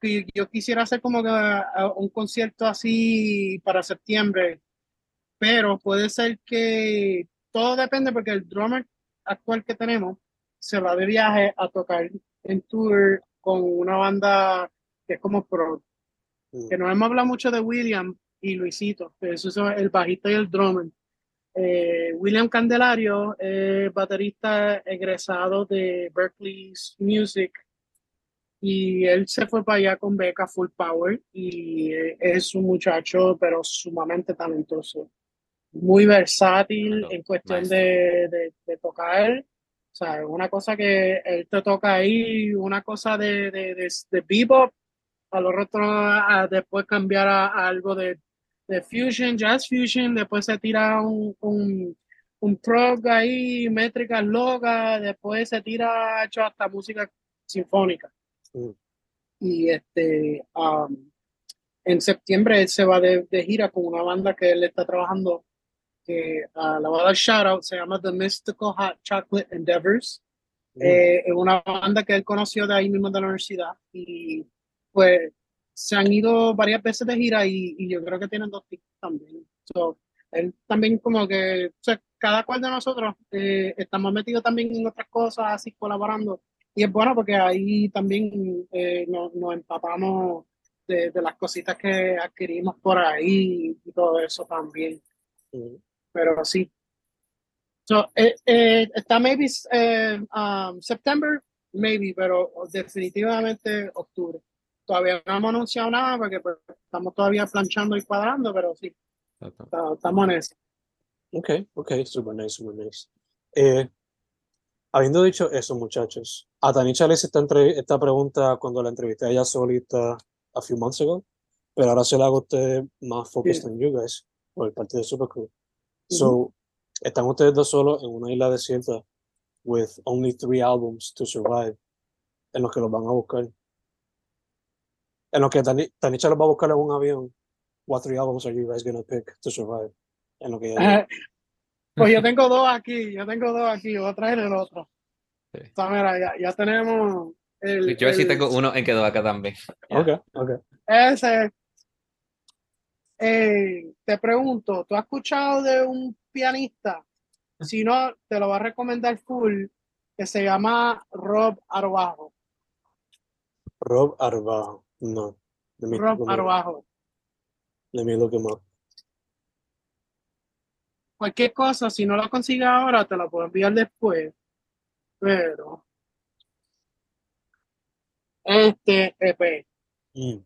que yo quisiera hacer como que uh, un concierto así para septiembre, pero puede ser que todo depende porque el drummer actual que tenemos se va de viaje a tocar en tour con una banda que es como pro. Mm. Que no hemos hablado mucho de William y Luisito, que eso es el bajista y el drummer. Eh, William Candelario es baterista egresado de Berkeley Music y él se fue para allá con beca Full Power y eh, es un muchacho pero sumamente talentoso, muy versátil Claro, en cuestión de, de, de tocar. O sea, una cosa que él te toca ahí, una cosa de, de, bebop, a lo otro a después cambiar a, a algo de, de fusion, jazz fusion, después se tira un, un, un prog ahí, métricas locas, después se tira hecho hasta música sinfónica. Mm. Y este, um, en septiembre él se va de, de gira con una banda que él está trabajando, que ah, la voy a dar shout out, se llama The Mystical Hot Chocolate Endeavors. Mm. Eh, es una banda que él conoció de ahí mismo de la universidad y pues se han ido varias veces de gira y, y yo creo que tienen dos tickets también. So, él también como que, o sea, cada cual de nosotros eh, estamos metidos también en otras cosas, así colaborando. Y es bueno porque ahí también eh, nos, nos empapamos de, de las cositas que adquirimos por ahí y todo eso también. Pero sí. So, eh, eh, está maybe eh, um, September, maybe, pero definitivamente octubre. Todavía no hemos anunciado nada porque pues, estamos todavía planchando y cuadrando, pero sí, Exacto. estamos en eso. Ok, ok, super nice, super nice. Eh, habiendo dicho eso, muchachos, a Tanisha le hice esta, entre- esta pregunta cuando la entrevisté a ella solita a few months ago, pero ahora se la hago a ustedes más focused on you guys, por parte de Super Crew. So, están ustedes dos solos en una isla desierta with only three albums to survive, en los que los van a buscar. En los que Tani- Tanisha los va a buscar en un avión. What three albums are you guys gonna pick to survive? En lo que ella- Pues yo tengo dos aquí, yo tengo dos aquí, voy a traer el otro. Sí. O sea, mira, ya, ya tenemos el, Yo sí el- tengo uno en quedó acá también. Ya. Ok, ok. ese. Eh, te pregunto, ¿tú has escuchado de un pianista? Si no, te lo voy a recomendar full, que se llama Rob Arbajo. Rob Arbajo. No. Let me, Rob let me- Arbajo. let me look him up. Cualquier cosa, si no la consigues ahora, te la puedo enviar después. Pero este EP, Mm.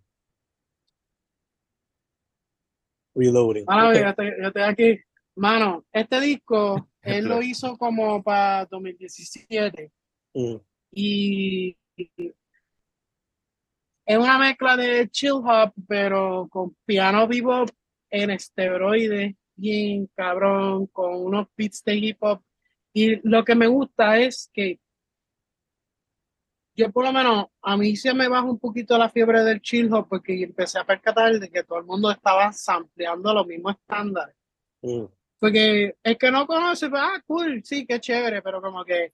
Reloading. Mano, Ok. yo, estoy, yo estoy aquí. Mano, este disco, él lo hizo como para 2017 Mm. y es una mezcla de chill hop, pero con piano vivo en esteroides, bien cabrón, con unos beats de hip hop. Y lo que me gusta es que yo por lo menos, a mí se me baja un poquito la fiebre del chill hop porque empecé a percatar de que todo el mundo estaba sampleando los mismos estándares. Mm. Porque el que no conoce, pues, ah, cool, sí, qué chévere, pero como que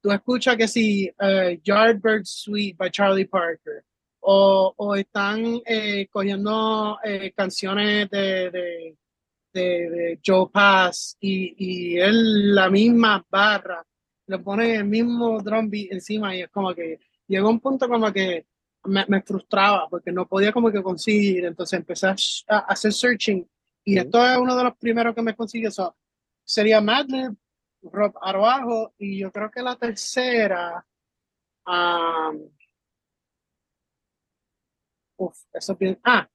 tú escuchas que sí, eh, Yardbird Suite by Charlie Parker, o, o están eh, cogiendo eh, canciones de, de, de, de Joe Pass y, y él la misma barra, le pone el mismo drum beat encima y es como que llegó un punto como que me, me frustraba porque no podía como que conseguir, entonces empecé a, hacer searching y esto es uno de los primeros que me consigue. So, sería Madlib, Rob Arbajo, y yo creo que la tercera. um, uf, eso es bien- Ah,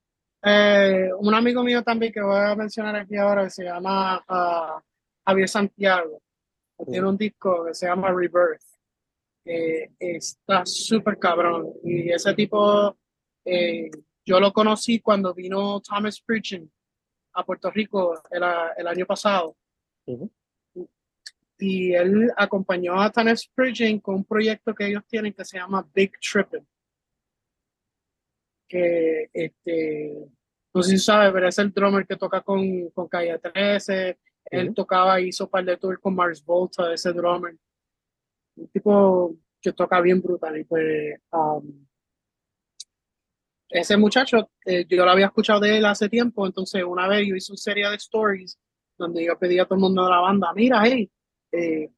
eh, un amigo mío también que voy a mencionar aquí ahora que se llama ah, Javier Santiago. que Tiene un disco que se llama Rebirth. está súper cabrón. Y ese tipo, eh, yo lo conocí cuando vino Thomas Pridgen a Puerto Rico el, el año pasado. Y él acompañó a Tanner Spurgeon con un proyecto que ellos tienen que se llama Big Trippin'. Que este, no sé si sabes, pero es el drummer que toca con, con Calle 13. Él Ujú. tocaba, hizo un par de tours con Mars Volta, ese drummer. Un tipo que toca bien brutal. Y pues, um, ese muchacho, eh, yo lo había escuchado de él hace tiempo, entonces una vez yo hice una serie de stories donde yo pedí a todo el mundo de la banda, mira, hey, eh,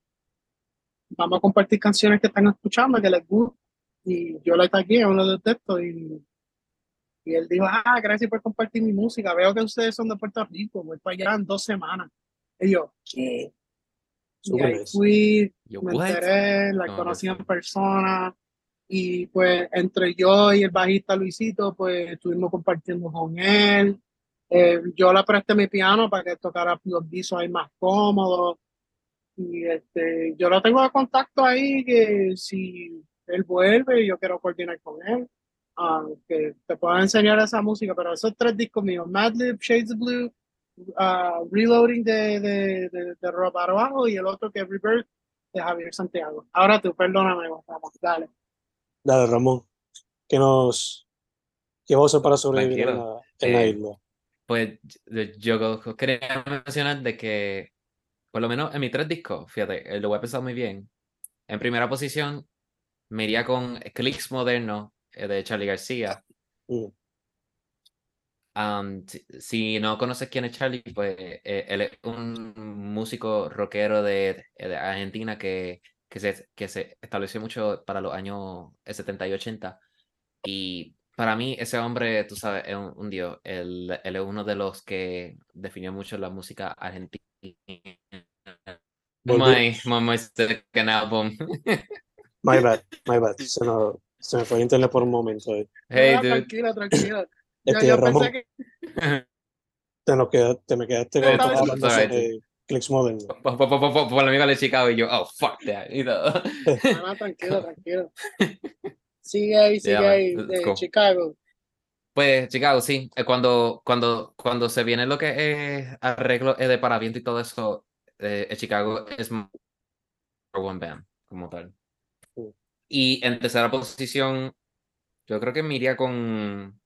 vamos a compartir canciones que están escuchando, que les gusta. Y yo le tagué a uno de estos y, y él dijo, ah, gracias por compartir mi música, veo que ustedes son de Puerto Rico, voy para allá en dos semanas. Y yo, ¿qué? Y ahí fui, Yo, me what? enteré, la No, conocí no. en persona y pues entre yo y el bajista Luisito pues estuvimos compartiendo con él. Eh, yo le presté mi piano para que tocara los guisos ahí más cómodos y este, yo lo tengo de contacto ahí que si él vuelve yo quiero coordinar con él. Ah, que te pueda enseñar esa música, pero esos tres discos míos, Madlib, Shades of Blue, ah, Reloading de, de, de, de Rob Araujo y el otro que es Rebirth de Javier Santiago. Ahora tú, perdóname, vamos, dale. Dale, Ramón, ¿qué nos, qué vamos a hacer para sobrevivir en la, en la Eh, isla? Pues yo quería mencionar de que, por lo menos en mis tres discos, fíjate, eh, lo voy a pensar muy bien. En primera posición, me iría con Clicks Moderno eh, de Charlie García. Mm, Um, si, si no conoces quién es Charlie, pues eh, él es un músico rockero de, de Argentina que, que, se, que se estableció mucho para los años 70 y 80. Y para mí ese hombre, tú sabes, es un, un dios. Él, él es uno de los que definió mucho la música argentina. My, my, my second album. My bad, my bad. Se, se me fue el internet por un momento. ahí. hey, No, dude. tranquilo, tranquilo. Yo, Este, yo Ramón, pensé que te, nos queda- te me quedaste estabas it's hablando sobre Clicks Moderno. Por, por, por, por, por la amiga de Chicago y yo, oh, fuck that. y todo. No, no, tranquilo, tranquilo. Sigue ahí, sigue Yeah, ahí, de go. Chicago. Pues Chicago, sí. eh, Cuando, cuando, cuando se viene lo que es arreglo eh, de paraviento y todo eso, eh, eh, Chicago es one band como tal. Y en tercera posición, yo creo que me iría con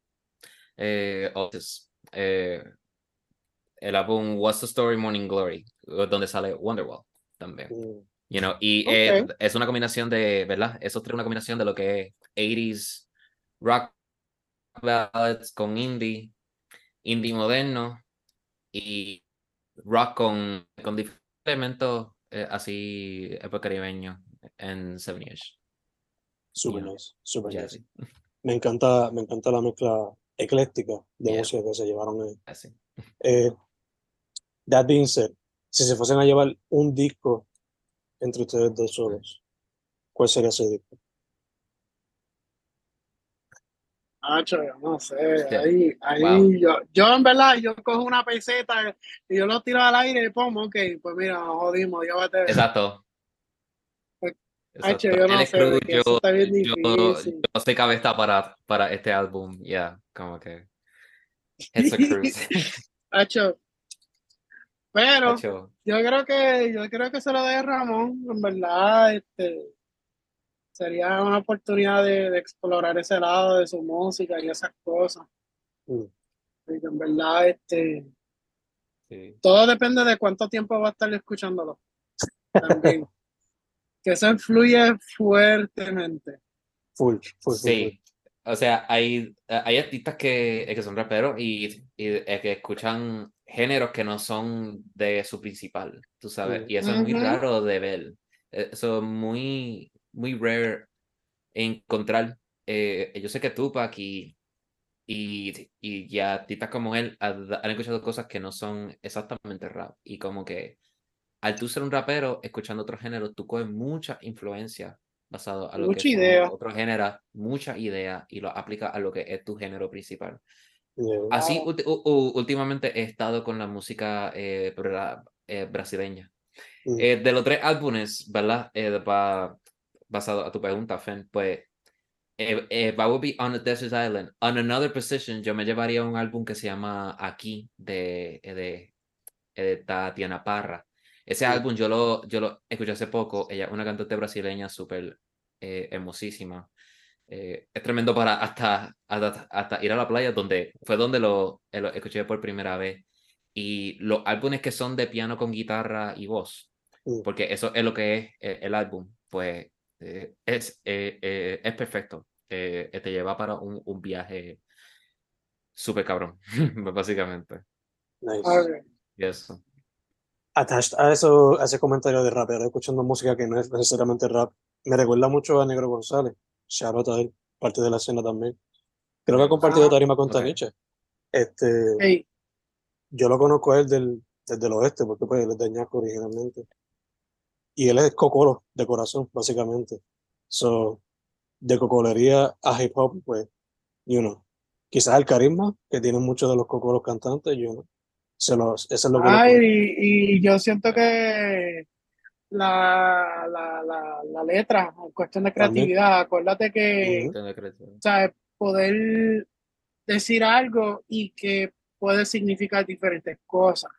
eh, Otis, eh, el álbum What's the Story Morning Glory, donde sale Wonderwall también. Mm, You know, y eh, es una combinación de, ¿verdad? Esos tres una combinación de lo que es 80s rock ballads con indie, indie moderno y rock con, con diferentes elementos eh, así época caribeño en Seven Years. Super Yeah. nice, super nice. Jazzy. Me encanta, me encanta la mezcla ecléctica de Yeah. música que se llevaron ahí. Así. Eh, that being said, si se fuesen a llevar un disco entre ustedes dos solos, ¿cuál sería ese disco? Nacho, yo no sé, Sí. ahí, ahí Wow. yo, yo en verdad, yo cojo una peseta y yo lo tiro al aire y pongo, ok, pues mira, jodimos, llévate. Exacto. Exacto. Yo no sé, porque eso yo, está bien yo, difícil. yo soy cabeza para, para este álbum, ya, como que. It's a cruise. Hacho. Pero Hacho, yo creo que, yo creo que se lo de Ramón, en verdad, este, sería una oportunidad de, de explorar ese lado de su música y esas cosas. Mm. Porque en verdad, este, sí. todo depende de cuánto tiempo va a estar escuchándolo. También. que eso influye fuertemente. Full, full, full, full. Sí, o sea, hay, hay artistas que, eh, que son raperos y, y eh, que escuchan géneros que no son de su principal, tú sabes, y eso es muy raro de ver. Eh, Eso es muy, muy rare encontrar. Eh, yo sé que Tupac y, y, y ya artistas como él han, han escuchado cosas que no son exactamente rap, y como que al tú ser un rapero escuchando otro género, tú coges mucha influencia basado a lo Mucha que idea. otros géneros, mucha idea y lo aplicas a lo que es tu género principal. Yeah. Así últimamente he estado con la música eh, eh, brasileña. Mm. Eh, de los tres álbumes, ¿verdad? Eh, pa- basado a tu pregunta, Fen, pues eh, eh, I Will Be on a Desert Island. On Another Position, yo me llevaría un álbum que se llama Aquí, de, de, de Tatiana Parra. Ese Sí. álbum yo lo, yo lo escuché hace poco. Ella es una cantante brasileña súper eh, hermosísima. Eh, es tremendo para hasta, hasta, hasta ir a la playa, donde fue donde lo, eh, lo escuché por primera vez. Y los álbumes que son de piano con guitarra y voz, porque eso es lo que es el álbum, pues eh, es, eh, eh, es perfecto. Eh, te lleva para un, un viaje súper cabrón, básicamente. Nice. Y eso. Attached a eso, a ese comentario de rapero, escuchando música que no es necesariamente rap, me recuerda mucho a Negro González. Shout out a él, parte de la escena también. Creo que ha compartido Ah, tarima con. Taniche. Este, Hey, yo lo conozco a él del, desde el oeste, porque pues él es de Ñasco originalmente. Y él es cocolo de corazón, básicamente. So, de cocolería a hip hop, pues, you know, quizás el carisma que tienen muchos de los cocolos cantantes, you know, se los, eso es lo que ay, y, y yo siento que la, la, la, la letra, en cuestión de También. creatividad, acuérdate que. Tengo que- o sea, poder decir algo y que puede significar diferentes cosas.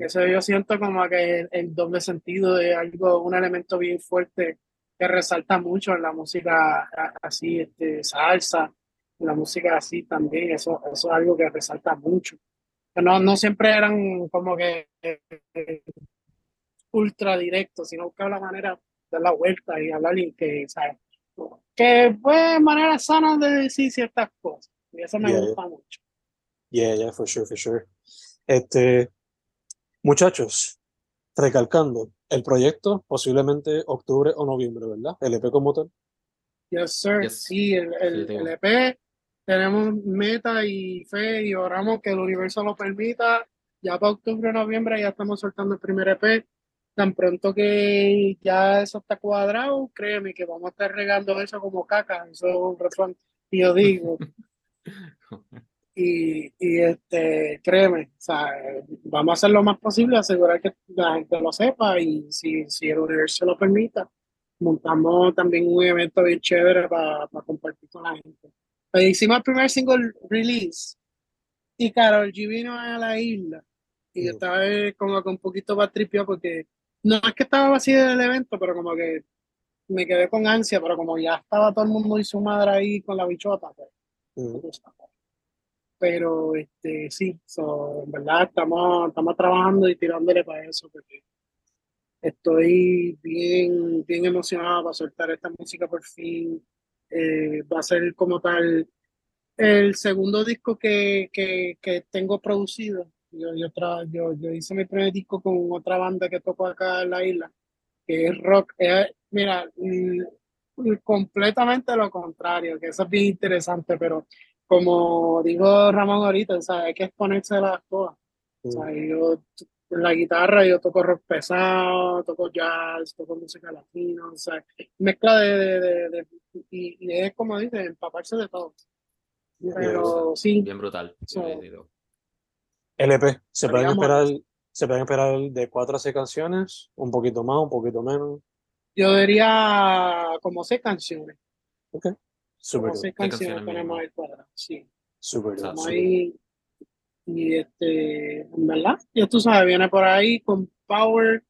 Eso yo siento como que el, el doble sentido de algo, un elemento bien fuerte que resalta mucho en la música así, este, salsa, en la música así también, eso, eso es algo que resalta mucho. No, no siempre eran como que eh, ultra directos, sino buscar la manera de dar la vuelta y hablar y que, ¿sabes? Que fue manera sana de decir ciertas cosas. Y eso me Yeah, gusta mucho. Yeah, yeah, for sure, for sure. Este, muchachos, recalcando, el proyecto posiblemente octubre o noviembre, ¿verdad? El EP como tal. Yes, sir. Yes. Sí, el, el, Sí, el EP tenemos meta y fe y oramos que el universo lo permita. Ya para octubre, noviembre ya estamos soltando el primer EP. Tan pronto que ya eso está cuadrado, créeme que vamos a estar regando eso como caca. Eso es un refrán que yo digo. Y, y este, créeme, o sea, vamos a hacer lo más posible, asegurar que la gente lo sepa y si, si el universo lo permita, montamos también un evento bien chévere para compartir con la gente. Pues hicimos el primer single release y Carol G vino a la isla y yo estaba eh, como que un poquito más tripio porque no es que estaba vacío el evento, pero como que me quedé con ansia, pero como ya estaba todo el mundo y su madre ahí con la bichota, pues. Pero este sí, so, en verdad estamos, estamos trabajando y tirándole para eso, porque estoy bien, bien emocionado para soltar esta música por fin. Eh, va a ser como tal el segundo disco que, que, que tengo producido. Yo, yo, tra- yo, yo hice mi primer disco con otra banda que toco acá en la isla, que es rock. Eh, mira, mm, completamente lo contrario, que eso es bien interesante, pero como dijo Ramón ahorita, o sea, hay que exponerse a las cosas. O sea, yo en la guitarra yo toco rock pesado, toco jazz, toco música latina, o sea, mezcla de, de, de- de- y, y es como dice, empaparse de todo. Pero sí, Bien brutal. So-. LP, se pueden esperar, se pueden esperar de cuatro a seis canciones, un poquito más, un poquito menos. yo diría como seis canciones, Super como good, seis ¿Qué canciones canciones tenemos ahí cuadradas, sí. super super ahí y este, en verdad, ya tú sabes, viene por ahí con Power,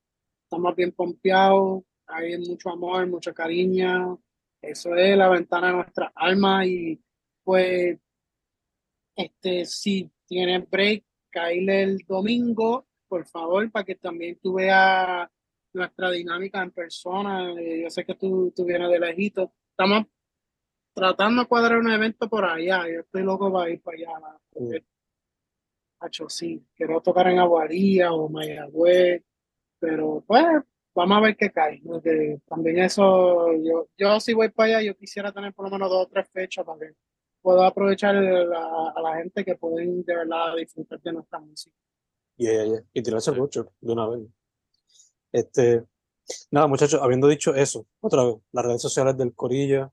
estamos bien pompeados, hay mucho amor, mucho cariño, eso es la ventana de nuestra alma y pues, este, si tienes break, caíle el domingo, por favor, para que también tú veas nuestra dinámica en persona, Eh, yo sé que tú, tú vienes de lejito, estamos tratando de cuadrar un evento por allá, yo estoy loco para ir para allá, porque, hacho, sí, quiero tocar en Aguadilla o Mayagüez, pero pues vamos a ver qué cae, porque también eso, yo, yo si voy para allá, yo quisiera tener por lo menos dos o tres fechas para que pueda aprovechar la- a la gente que pueden de verdad disfrutar de nuestra música. Yeah, yeah, yeah. Y tirarse Sí. mucho de una vez. Este, nada, muchachos, habiendo dicho eso, otra vez, las redes sociales del Corilla,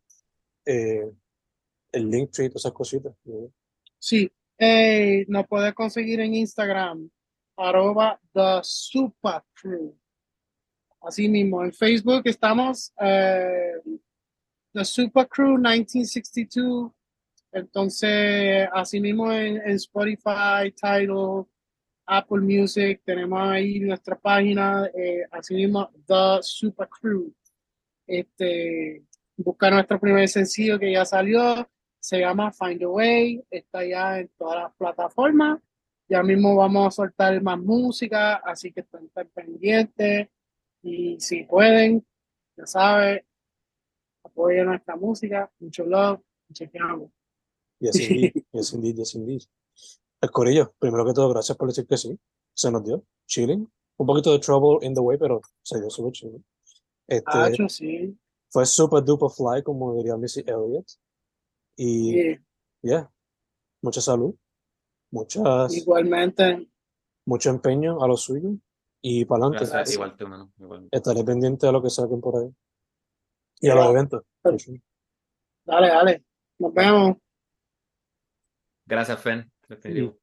eh, el Linktree, todas esas cositas. ¿no? Sí, eh, nos puedes conseguir en Instagram, arroba The Super Crew. Así mismo, en Facebook estamos eh, The Super Crew 1962. Entonces, así mismo en, en Spotify, Tidal, Apple Music, tenemos ahí nuestra página, eh, así mismo, The Super Crew. Este, busca nuestro primer sencillo que ya salió, se llama Find a Way, está ya en todas las plataformas. Ya mismo vamos a soltar más música, así que estén pendientes. Y si pueden, ya saben, apoyen nuestra música. Mucho love, chequeamos. Yes, indeed. Yes, indeed. Yes, indeed. El corillo, primero que todo, gracias por decir que sí. Se nos dio. Chilling. Un poquito de trouble in the way, pero se dio súper chilling. Este, Ah, sí. fue super duper fly, como diría Missy Elliott. Y, sí. yeah, mucha salud, muchas, Igualmente, mucho empeño a lo suyo y para adelante. Gracias, igual tú, mano. Igual. Estaré pendiente de lo que saquen por ahí. Y a los eventos. dale, dale. Nos vemos. Gracias, Fen. Definitivo.